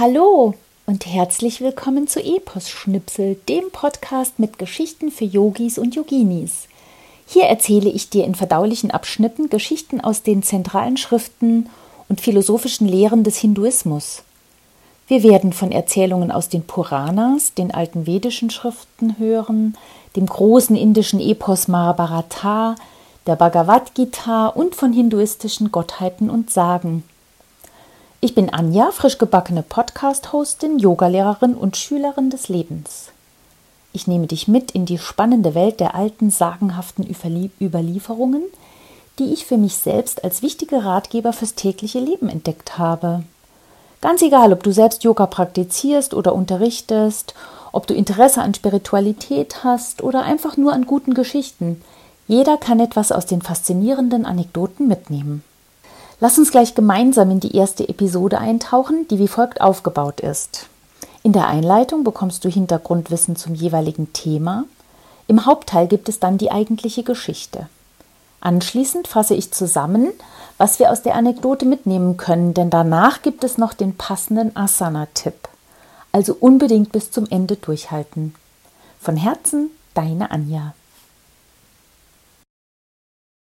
Hallo und herzlich willkommen zu Epos Schnipsel, dem Podcast mit Geschichten für Yogis und Yoginis. Hier erzähle ich dir in verdaulichen Abschnitten Geschichten aus den zentralen Schriften und philosophischen Lehren des Hinduismus. Wir werden von Erzählungen aus den Puranas, den alten vedischen Schriften hören, dem großen indischen Epos Mahabharata, der Bhagavad Gita und von hinduistischen Gottheiten und Sagen. Ich bin Anja, frisch gebackene Podcast-Hostin, Yogalehrerin und Schülerin des Lebens. Ich nehme dich mit in die spannende Welt der alten, sagenhaften Überlieferungen, die ich für mich selbst als wichtige Ratgeber fürs tägliche Leben entdeckt habe. Ganz egal, ob du selbst Yoga praktizierst oder unterrichtest, ob du Interesse an Spiritualität hast oder einfach nur an guten Geschichten, jeder kann etwas aus den faszinierenden Anekdoten mitnehmen. Lass uns gleich gemeinsam in die erste Episode eintauchen, die wie folgt aufgebaut ist. In der Einleitung bekommst du Hintergrundwissen zum jeweiligen Thema. Im Hauptteil gibt es dann die eigentliche Geschichte. Anschließend fasse ich zusammen, was wir aus der Anekdote mitnehmen können, denn danach gibt es noch den passenden Asana-Tipp. Also unbedingt bis zum Ende durchhalten. Von Herzen, deine Anja.